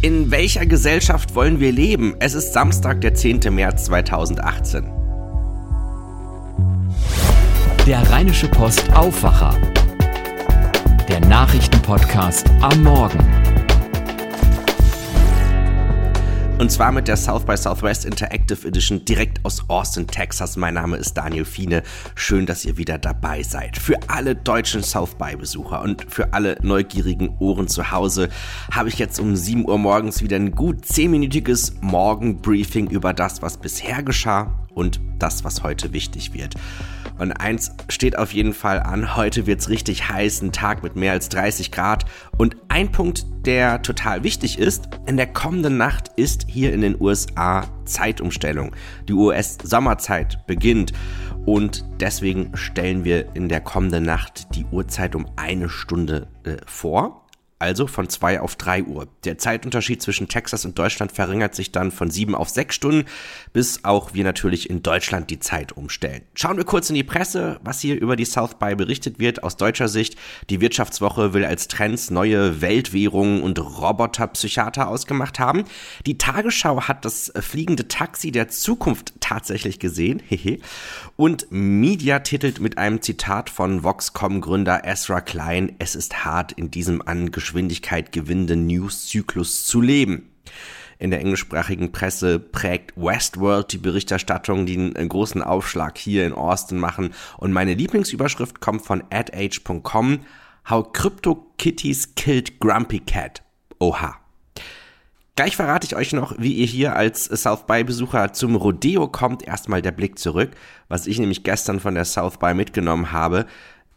In welcher Gesellschaft wollen wir leben? Es ist Samstag, der 10. März 2018. Der Rheinische Post Aufwacher. Der Nachrichtenpodcast am Morgen. Und zwar mit der South by Southwest Interactive Edition direkt aus Austin, Texas. Mein Name ist Daniel Fiene. Schön, dass ihr wieder dabei seid. Für alle deutschen South by Besucher und für alle neugierigen Ohren zu Hause habe ich jetzt um 7 Uhr morgens wieder ein gut 10-minütiges Morgenbriefing über das, was bisher geschah und das, was heute wichtig wird. Und eins steht auf jeden Fall an, heute wird's richtig heiß, ein Tag mit mehr als 30 Grad. Und ein Punkt, der total wichtig ist, in der kommenden Nacht ist hier in den USA Zeitumstellung. Die US-Sommerzeit beginnt. Und deswegen stellen wir in der kommenden Nacht die Uhrzeit um eine Stunde äh, vor also von 2 auf 3 Uhr. Der Zeitunterschied zwischen Texas und Deutschland verringert sich dann von 7 auf 6 Stunden, bis auch wir natürlich in Deutschland die Zeit umstellen. Schauen wir kurz in die Presse, was hier über die South by berichtet wird aus deutscher Sicht. Die Wirtschaftswoche will als Trends neue Weltwährungen und Roboterpsychiater ausgemacht haben. Die Tagesschau hat das fliegende Taxi der Zukunft tatsächlich gesehen. Und Media titelt mit einem Zitat von Voxcom-Gründer Ezra Klein, es ist hart in diesem angeschlossenen Geschwindigkeit gewinnenden News-Zyklus zu leben. In der englischsprachigen Presse prägt Westworld die Berichterstattung, die einen großen Aufschlag hier in Austin machen. Und meine Lieblingsüberschrift kommt von adage.com. How Crypto Kitties Killed Grumpy Cat. Oha. Gleich verrate ich euch noch, wie ihr hier als South By Besucher zum Rodeo kommt. Erstmal der Blick zurück, was ich nämlich gestern von der South By mitgenommen habe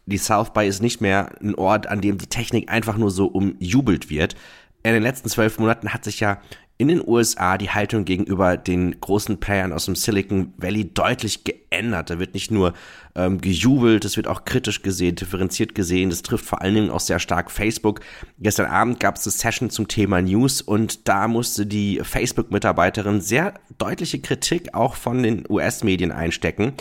die South by ist nicht mehr ein Ort, an dem die Technik einfach nur so umjubelt wird. In den letzten zwölf Monaten hat sich ja in den USA die Haltung gegenüber den großen Playern aus dem Silicon Valley deutlich geändert. Da wird nicht nur ähm, gejubelt, es wird auch kritisch gesehen, differenziert gesehen. Das trifft vor allen Dingen auch sehr stark Facebook. Gestern Abend gab es eine Session zum Thema News und da musste die Facebook-Mitarbeiterin sehr deutliche Kritik auch von den US-Medien einstecken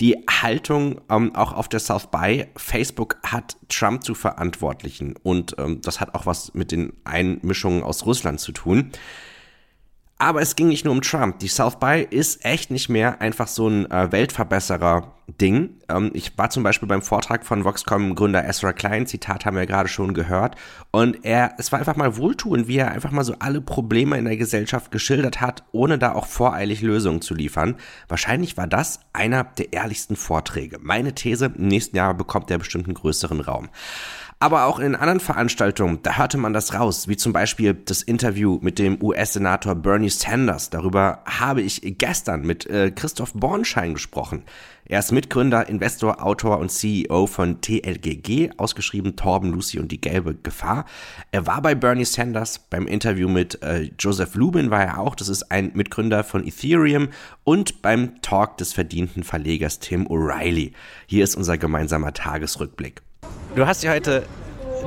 die Haltung ähm, auch auf der South by, Facebook hat Trump zu verantwortlichen und ähm, das hat auch was mit den Einmischungen aus Russland zu tun. Aber es ging nicht nur um Trump. Die South by ist echt nicht mehr einfach so ein äh, Weltverbesserer-Ding. Ähm, ich war zum Beispiel beim Vortrag von Voxcom-Gründer Ezra Klein, Zitat haben wir gerade schon gehört. Und er, es war einfach mal wohltuend, wie er einfach mal so alle Probleme in der Gesellschaft geschildert hat, ohne da auch voreilig Lösungen zu liefern. Wahrscheinlich war das einer der ehrlichsten Vorträge. Meine These, im nächsten Jahr bekommt er bestimmt einen größeren Raum. Aber auch in anderen Veranstaltungen, da hörte man das raus, wie zum Beispiel das Interview mit dem US-Senator Bernie Sanders. Darüber habe ich gestern mit äh, Christoph Bornschein gesprochen. Er ist Mitgründer, Investor, Autor und CEO von TLGG, ausgeschrieben Torben, Lucy und die gelbe Gefahr. Er war bei Bernie Sanders, beim Interview mit äh, Joseph Lubin war er auch, das ist ein Mitgründer von Ethereum und beim Talk des verdienten Verlegers Tim O'Reilly. Hier ist unser gemeinsamer Tagesrückblick. Du hast dir heute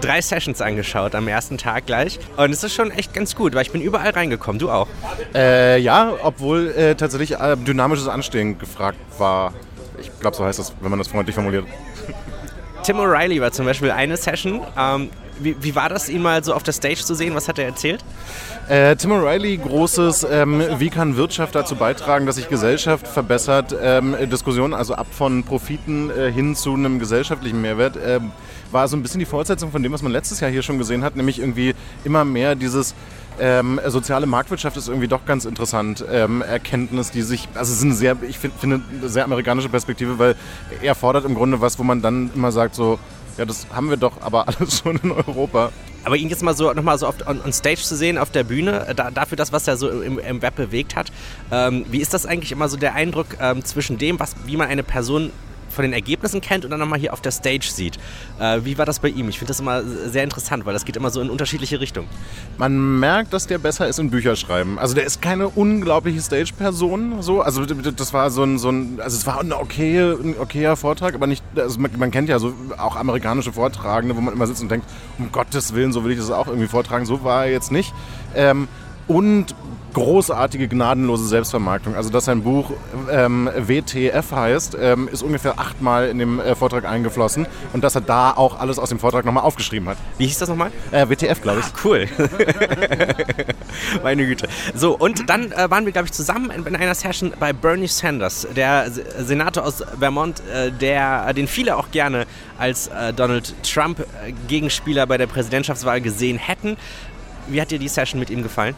drei Sessions angeschaut am ersten Tag gleich. Und es ist schon echt ganz gut, weil ich bin überall reingekommen. Du auch? Äh, ja, obwohl äh, tatsächlich äh, dynamisches Anstehen gefragt war. Ich glaube, so heißt das, wenn man das freundlich formuliert. Tim O'Reilly war zum Beispiel eine Session. Ähm, wie, wie, war das, ihn mal so auf der Stage zu sehen? Was hat er erzählt? Äh, Tim O'Reilly, großes, ähm, wie kann Wirtschaft dazu beitragen, dass sich Gesellschaft verbessert? Ähm, Diskussion, also ab von Profiten äh, hin zu einem gesellschaftlichen Mehrwert. Ähm, war so ein bisschen die Fortsetzung von dem, was man letztes Jahr hier schon gesehen hat, nämlich irgendwie immer mehr dieses ähm, soziale Marktwirtschaft ist irgendwie doch ganz interessant. Ähm, Erkenntnis, die sich, also es ist eine sehr, ich finde, find eine sehr amerikanische Perspektive, weil er fordert im Grunde was, wo man dann immer sagt so, ja, das haben wir doch aber alles schon in Europa. Aber ihn jetzt mal so nochmal so oft on, on, Stage zu sehen, auf der Bühne, äh, da, dafür das, was er so im, im Web bewegt hat, ähm, wie ist das eigentlich immer so der Eindruck ähm, zwischen dem, was, wie man eine Person von den Ergebnissen kennt und dann nochmal hier auf der Stage sieht. Äh, wie war das bei ihm? Ich finde das immer sehr interessant, weil das geht immer so in unterschiedliche Richtungen. Man merkt, dass der besser ist in Bücherschreiben. Also der ist keine unglaubliche Stage-Person. So. Also das war so ein, so ein, also es war ein, okay, ein okayer Vortrag, aber nicht, also man, kennt ja so auch amerikanische Vortragende, wo man immer sitzt und denkt, um Gottes Willen, so will ich das auch irgendwie vortragen. So war er jetzt nicht. Ähm, und großartige, gnadenlose Selbstvermarktung. Also, dass sein Buch ähm, WTF heißt, ähm, ist ungefähr achtmal in dem äh, Vortrag eingeflossen und dass er da auch alles aus dem Vortrag nochmal aufgeschrieben hat. Wie hieß das nochmal? Äh, WTF, glaube ich. Ah, cool. Meine Güte. So, und dann äh, waren wir, glaube ich, zusammen in, in, einer Session bei Bernie Sanders, der Senator aus Vermont, äh, der, den viele auch gerne als äh, Donald Trump-Gegenspieler bei der Präsidentschaftswahl gesehen hätten. Wie hat dir die Session mit ihm gefallen?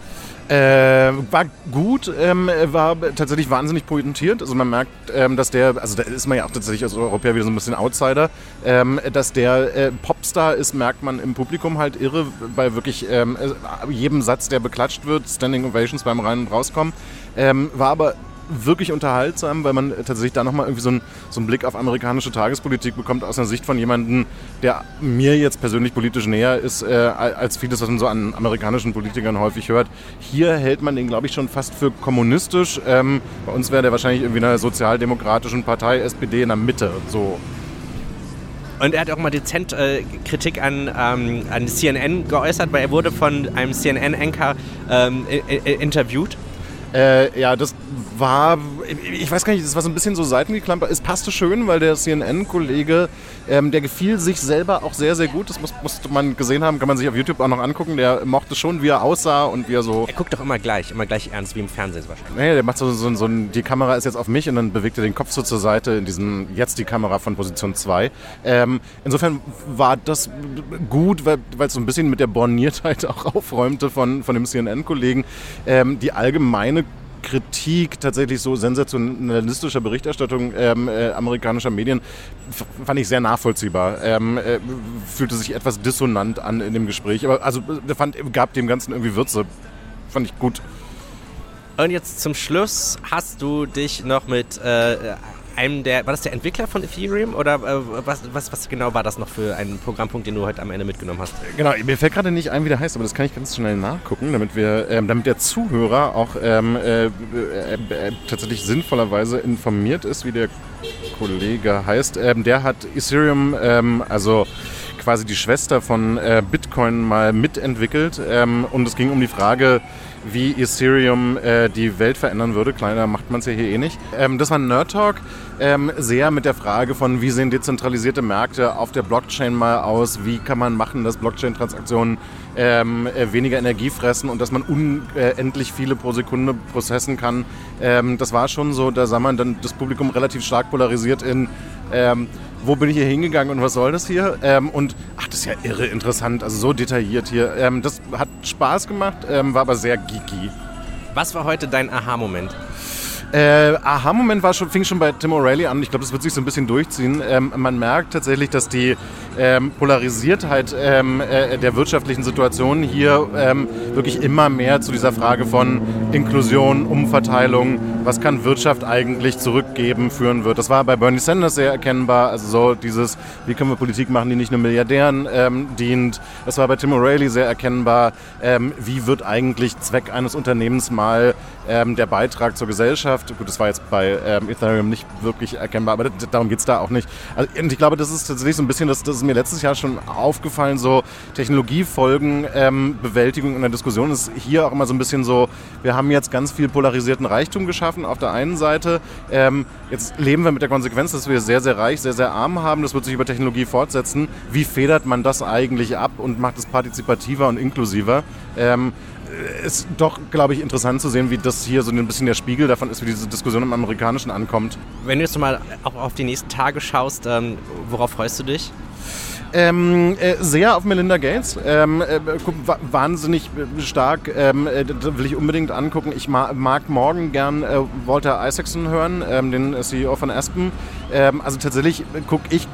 Äh, war gut, ähm, war tatsächlich wahnsinnig pointiert. Also man merkt, ähm, dass der, also da ist man ja auch tatsächlich als Europäer wieder so ein bisschen Outsider, ähm, dass der äh, Popstar ist, merkt man im Publikum halt irre, bei wirklich ähm, jedem Satz, der beklatscht wird, Standing Ovations beim Rein- und Rauskommen. Ähm, war aber wirklich unterhaltsam, weil man tatsächlich da nochmal irgendwie so, ein, so einen Blick auf amerikanische Tagespolitik bekommt aus einer Sicht von jemandem, der mir jetzt persönlich politisch näher ist, äh, als vieles, was man so an amerikanischen Politikern häufig hört. Hier hält man den, glaube ich, schon fast für kommunistisch. Ähm, bei uns wäre der wahrscheinlich irgendwie einer sozialdemokratischen Partei, SPD in der Mitte, so. Und er hat auch mal dezent äh, Kritik an, ähm, an CNN geäußert, weil er wurde von einem CNN-Anchor ähm, interviewt. Äh, ja, das war, ich weiß gar nicht, das war so ein bisschen so seitengeklampert. Es passte schön, weil der CNN-Kollege, ähm, der gefiel sich selber auch sehr, sehr gut. Das muss, musste man gesehen haben, kann man sich auf YouTube auch noch angucken. Der mochte schon, wie er aussah und wie er so. Er guckt doch immer gleich, immer gleich ernst, wie im Fernsehen wahrscheinlich. Nee, der macht so, so, so ein, die Kamera ist jetzt auf mich und dann bewegt er den Kopf so zur Seite in diesem, jetzt die Kamera von Position 2. Ähm, insofern war das gut, weil es so ein bisschen mit der Borniertheit auch aufräumte von, von dem CNN-Kollegen. Ähm, die allgemeine Kritik tatsächlich so sensationalistischer Berichterstattung ähm, äh, amerikanischer Medien fand ich sehr nachvollziehbar. Ähm, äh, fühlte sich etwas dissonant an in dem Gespräch, aber also äh, fand, gab dem Ganzen irgendwie Würze. Fand ich gut. Und jetzt zum Schluss hast du dich noch mit äh, einem der, war das der Entwickler von Ethereum oder äh, was, was, was genau war das noch für ein Programmpunkt, den du heute am Ende mitgenommen hast? Genau, mir fällt gerade nicht ein, wie der heißt, aber das kann ich ganz schnell nachgucken, damit wir, ähm, damit der Zuhörer auch ähm, äh, äh, äh tatsächlich sinnvollerweise informiert ist, wie der Kollege heißt. Ähm, der hat Ethereum, ähm, also quasi die Schwester von äh, Bitcoin mal mitentwickelt ähm, und es ging um die Frage, wie Ethereum äh, die Welt verändern würde. Kleiner macht man es ja hier eh nicht. Ähm, das war ein Nerd Talk, ähm, sehr mit der Frage von, wie sehen dezentralisierte Märkte auf der Blockchain mal aus, wie kann man machen, dass Blockchain-Transaktionen ähm, äh, weniger Energie fressen und dass man unendlich viele pro Sekunde prozessen kann. Ähm, das war schon so, da sah man dann das Publikum relativ stark polarisiert in ähm, wo bin ich hier hingegangen und was soll das hier? Ähm, und ach, das ist ja irre interessant, also so detailliert hier. Ähm, das hat Spaß gemacht, ähm, war aber sehr geeky. Was war heute dein Aha-Moment? Äh, Aha-Moment schon, fing schon bei Tim O'Reilly an. Ich glaube, das wird sich so ein bisschen durchziehen. Ähm, man merkt tatsächlich, dass die ähm, Polarisiertheit ähm, äh, der wirtschaftlichen Situation hier ähm, wirklich immer mehr zu dieser Frage von Inklusion, Umverteilung, was kann Wirtschaft eigentlich zurückgeben, führen wird. Das war bei Bernie Sanders sehr erkennbar. Also so dieses, wie können wir Politik machen, die nicht nur Milliardären ähm, dient. Das war bei Tim O'Reilly sehr erkennbar. Ähm, wie wird eigentlich Zweck eines Unternehmens mal der Beitrag zur Gesellschaft? Gut, das war jetzt bei Ethereum nicht wirklich erkennbar, aber darum geht es da auch nicht. Also, und ich glaube, das ist tatsächlich so ein bisschen das, das ist mir letztes Jahr schon aufgefallen, so Technologiefolgenbewältigung ähm, in der Diskussion ist hier auch immer so ein bisschen so, wir haben jetzt ganz viel polarisierten Reichtum geschaffen auf der einen Seite. Ähm, jetzt leben wir mit der Konsequenz, dass wir sehr, sehr reich, sehr, sehr arm haben. Das wird sich über Technologie fortsetzen. Wie federt man das eigentlich ab und macht es partizipativer und inklusiver? Ähm, ist doch, glaube ich, interessant zu sehen, wie das hier so ein bisschen der Spiegel davon ist, wie diese Diskussion im Amerikanischen ankommt. Wenn du jetzt mal auch auf die nächsten Tage schaust, ähm, worauf freust du dich? Ähm, äh, sehr auf Melinda Gates. Ähm, äh, wahnsinnig stark. Ähm, äh, will ich unbedingt angucken. Ich ma mag morgen gern äh, Walter Isaacson hören, ähm, den CEO von Aspen. Ähm, also tatsächlich gucke ich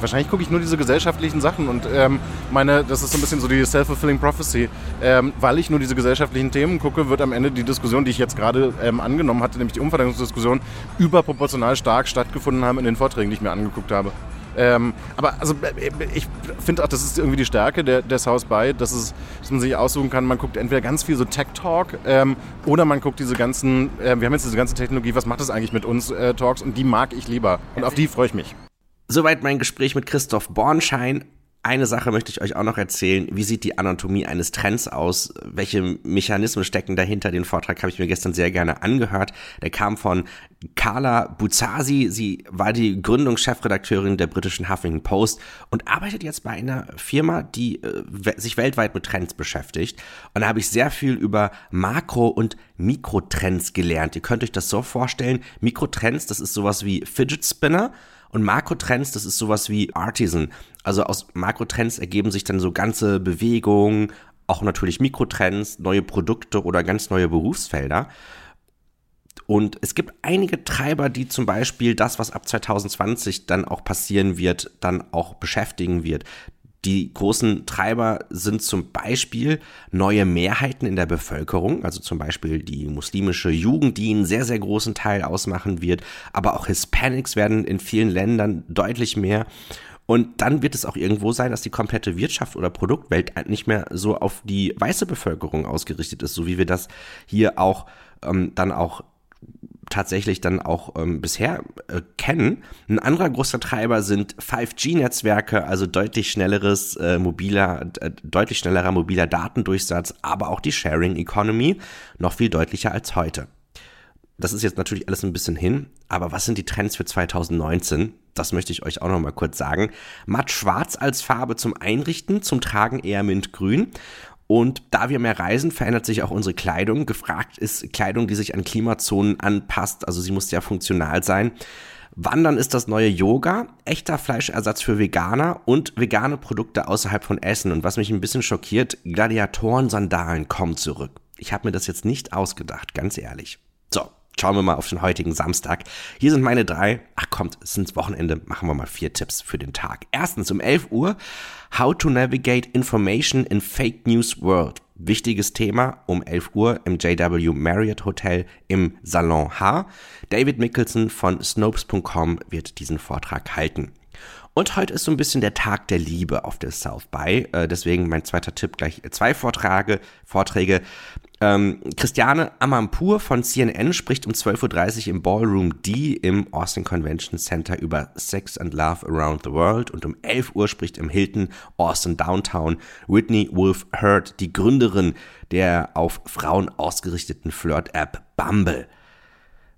wahrscheinlich gucke ich nur diese gesellschaftlichen Sachen und ähm, meine, das ist so ein bisschen so die self-fulfilling prophecy. Ähm, weil ich nur diese gesellschaftlichen Themen gucke, wird am Ende die Diskussion, die ich jetzt gerade ähm, angenommen hatte, nämlich die Umverteilungsdiskussion, überproportional stark stattgefunden haben in den Vorträgen, die ich mir angeguckt habe. Ähm, aber also äh, ich finde auch, das ist irgendwie die Stärke der, der South by, dass, es, dass man sich aussuchen kann, man guckt entweder ganz viel so Tech-Talk ähm, oder man guckt diese ganzen, äh, wir haben jetzt diese ganze Technologie, was macht das eigentlich mit uns äh, Talks und die mag ich lieber und auf die freue ich mich. Soweit mein Gespräch mit Christoph Bornschein eine Sache möchte ich euch auch noch erzählen. Wie sieht die Anatomie eines Trends aus? Welche Mechanismen stecken dahinter? Den Vortrag habe ich mir gestern sehr gerne angehört. Der kam von Carla Buzasi. Sie war die Gründungschefredakteurin der britischen Huffington Post und arbeitet jetzt bei einer Firma, die äh, sich weltweit mit Trends beschäftigt. Und da habe ich sehr viel über Makro- und Mikrotrends gelernt. Ihr könnt euch das so vorstellen. Mikrotrends, das ist sowas wie Fidget Spinner. Und Makrotrends, das ist sowas wie Artisan. Also aus Makrotrends ergeben sich dann so ganze Bewegungen, auch natürlich Mikrotrends, neue Produkte oder ganz neue Berufsfelder. Und es gibt einige Treiber, die zum Beispiel das, was ab 2020 dann auch passieren wird, dann auch beschäftigen wird. Die großen Treiber sind zum Beispiel neue Mehrheiten in der Bevölkerung, also zum Beispiel die muslimische Jugend, die einen sehr, sehr großen Teil ausmachen wird, aber auch Hispanics werden in vielen Ländern deutlich mehr. Und dann wird es auch irgendwo sein, dass die komplette Wirtschaft oder Produktwelt nicht mehr so auf die weiße Bevölkerung ausgerichtet ist, so wie wir das hier auch ähm, dann auch tatsächlich dann auch ähm, bisher äh, kennen. Ein anderer großer Treiber sind 5G-Netzwerke, also deutlich schnelleres äh, mobiler, äh, deutlich schnellerer mobiler Datendurchsatz, aber auch die Sharing Economy noch viel deutlicher als heute. Das ist jetzt natürlich alles ein bisschen hin, aber was sind die Trends für 2019? Das möchte ich euch auch noch mal kurz sagen. Matt schwarz als Farbe zum Einrichten, zum Tragen eher mintgrün. Und da wir mehr reisen, verändert sich auch unsere Kleidung. Gefragt ist Kleidung, die sich an Klimazonen anpasst. Also sie muss ja funktional sein. Wandern ist das neue Yoga, echter Fleischersatz für Veganer und vegane Produkte außerhalb von Essen. Und was mich ein bisschen schockiert, Gladiatoren-Sandalen kommen zurück. Ich habe mir das jetzt nicht ausgedacht, ganz ehrlich. So, schauen wir mal auf den heutigen Samstag. Hier sind meine drei, ach kommt, es ist Wochenende, machen wir mal vier Tipps für den Tag. Erstens um 11 Uhr, How to Navigate Information in Fake News World. Wichtiges Thema um 11 Uhr im JW Marriott Hotel im Salon H. David Mickelson von Snopes.com wird diesen Vortrag halten. Und heute ist so ein bisschen der Tag der Liebe auf der South by. Äh, deswegen mein zweiter Tipp gleich zwei Vorträge. Vorträge. Ähm, Christiane Amanpour von CNN spricht um 12.30 Uhr im Ballroom D im Austin Convention Center über Sex and Love Around the World und um 11 Uhr spricht im Hilton Austin Downtown Whitney Wolf Hurd, die Gründerin der auf Frauen ausgerichteten Flirt-App Bumble.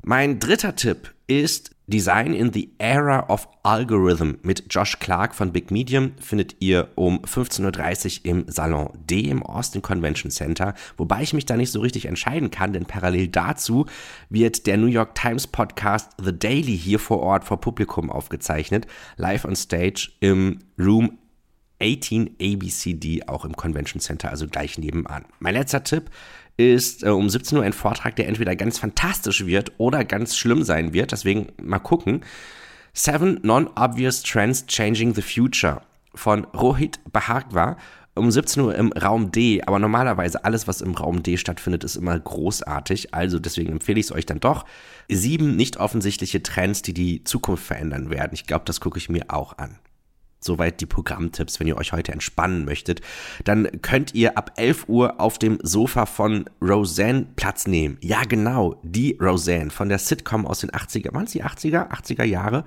Mein dritter Tipp ist Design in the Era of Algorithm mit Josh Clark von Big Medium findet ihr um 15.30 Uhr im Salon D im Austin Convention Center, wobei ich mich da nicht so richtig entscheiden kann, denn parallel dazu wird der New York Times Podcast The Daily hier vor Ort vor Publikum aufgezeichnet, live on stage im Room 18 ABCD, auch im Convention Center, also gleich nebenan. Mein letzter Tipp ist äh, um 17 Uhr ein Vortrag, der entweder ganz fantastisch wird oder ganz schlimm sein wird. Deswegen mal gucken. Seven Non-Obvious Trends Changing the Future von Rohit Bhagwa um 17 Uhr im Raum D. Aber normalerweise alles, was im Raum D stattfindet, ist immer großartig. Also deswegen empfehle ich es euch dann doch. Sieben nicht offensichtliche Trends, die die Zukunft verändern werden. Ich glaube, das gucke ich mir auch an. Soweit die Programmtipps, wenn ihr euch heute entspannen möchtet. Dann könnt ihr ab 11 Uhr auf dem Sofa von Roseanne Platz nehmen. Ja, genau, die Roseanne von der Sitcom aus den 80er, waren es die 80er? 80er Jahre.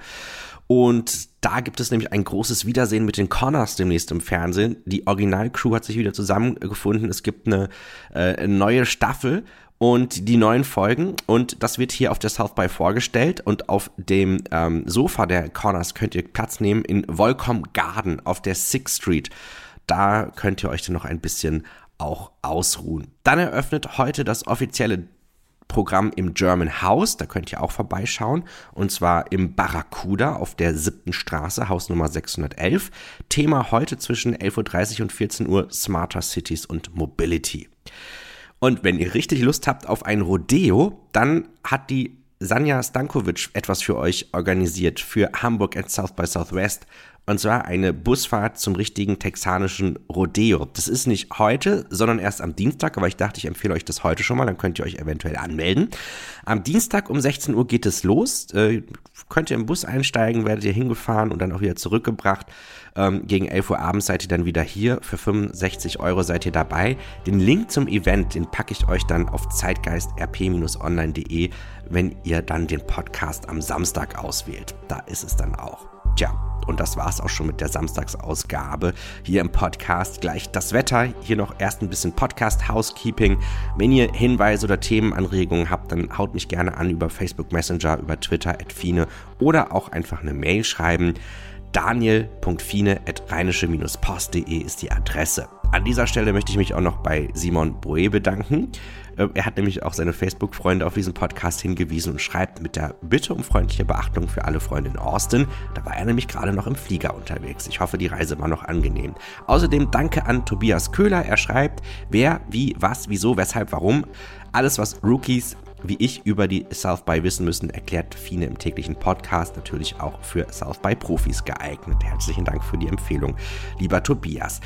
Und da gibt es nämlich ein großes Wiedersehen mit den Connors demnächst im Fernsehen. Die Originalcrew hat sich wieder zusammengefunden. Es gibt eine äh, neue Staffel und die neuen Folgen. Und das wird hier auf der South by vorgestellt. Und auf dem ähm, Sofa der Corners könnt ihr Platz nehmen in Volcom Garden auf der Sixth Street. Da könnt ihr euch dann noch ein bisschen auch ausruhen. Dann eröffnet heute das offizielle Programm im German House, da könnt ihr auch vorbeischauen, und zwar im Barracuda auf der siebten Straße, Haus Nummer 611. Thema heute zwischen 11.30 Uhr und 14 Uhr Smarter Cities und Mobility. Und wenn ihr richtig Lust habt auf ein Rodeo, dann hat die Sanja Stankovic etwas für euch organisiert für Hamburg at South by Southwest. Und zwar eine Busfahrt zum richtigen texanischen Rodeo. Das ist nicht heute, sondern erst am Dienstag, aber ich dachte, ich empfehle euch das heute schon mal, dann könnt ihr euch eventuell anmelden. Am Dienstag um 16 Uhr geht es los. Äh, könnt ihr im Bus einsteigen, werdet ihr hingefahren und dann auch wieder zurückgebracht. Ähm, gegen 11 Uhr abends seid ihr dann wieder hier. Für 65 Euro seid ihr dabei. Den Link zum Event, den packe ich euch dann auf zeitgeistrp-online.de, wenn ihr dann den Podcast am Samstag auswählt. Da ist es dann auch. Tja, und das war's auch schon mit der Samstagsausgabe hier im Podcast. Gleich das Wetter. Hier noch erst ein bisschen Podcast Housekeeping. Wenn ihr Hinweise oder Themenanregungen habt, dann haut mich gerne an über Facebook Messenger, über Twitter, Fine oder auch einfach eine Mail schreiben. Daniel.fine.rheinische-post.de ist die Adresse. An dieser Stelle möchte ich mich auch noch bei Simon Boe bedanken. Äh, er hat nämlich auch seine Facebook-Freunde auf diesen Podcast hingewiesen und schreibt mit der Bitte um freundliche Beachtung für alle Freunde in Austin. Da war er nämlich gerade noch im Flieger unterwegs. Ich hoffe, die Reise war noch angenehm. Außerdem danke an Tobias Köhler. Er schreibt, wer, wie, was, wieso, weshalb, warum. Alles, was Rookies wie ich über die South by wissen müssen, erklärt Fine im täglichen Podcast natürlich auch für South by Profis geeignet. Herzlichen Dank für die Empfehlung, lieber Tobias.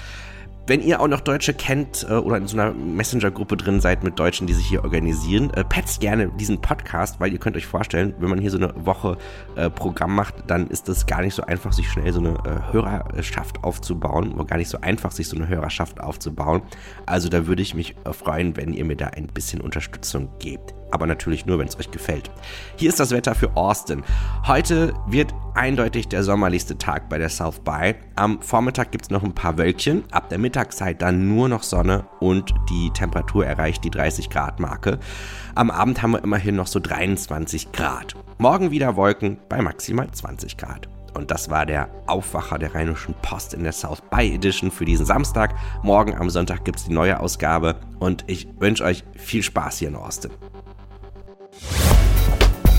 Wenn ihr auch noch Deutsche kennt äh, oder in so einer Messenger-Gruppe drin seid mit Deutschen, die sich hier organisieren, äh, petzt gerne diesen Podcast, weil ihr könnt euch vorstellen, wenn man hier so eine Woche äh, Programm macht, dann ist es gar nicht so einfach, sich schnell so eine äh, Hörerschaft aufzubauen oder gar nicht so einfach, sich so eine Hörerschaft aufzubauen. Also da würde ich mich äh, freuen, wenn ihr mir da ein bisschen Unterstützung gebt aber natürlich nur, wenn es euch gefällt. Hier ist das Wetter für Austin. Heute wird eindeutig der sommerlichste Tag bei der South by. Am Vormittag gibt es noch ein paar Wölkchen, ab der Mittagszeit dann nur noch Sonne und die Temperatur erreicht die 30 Grad Marke. Am Abend haben wir immerhin noch so 23 Grad. Morgen wieder Wolken bei maximal 20 Grad. Und das war der Aufwacher der Rheinischen Post in der South by Edition für diesen Samstag. Morgen am Sonntag gibt es die neue Ausgabe und ich wünsche euch viel Spaß hier in Austin.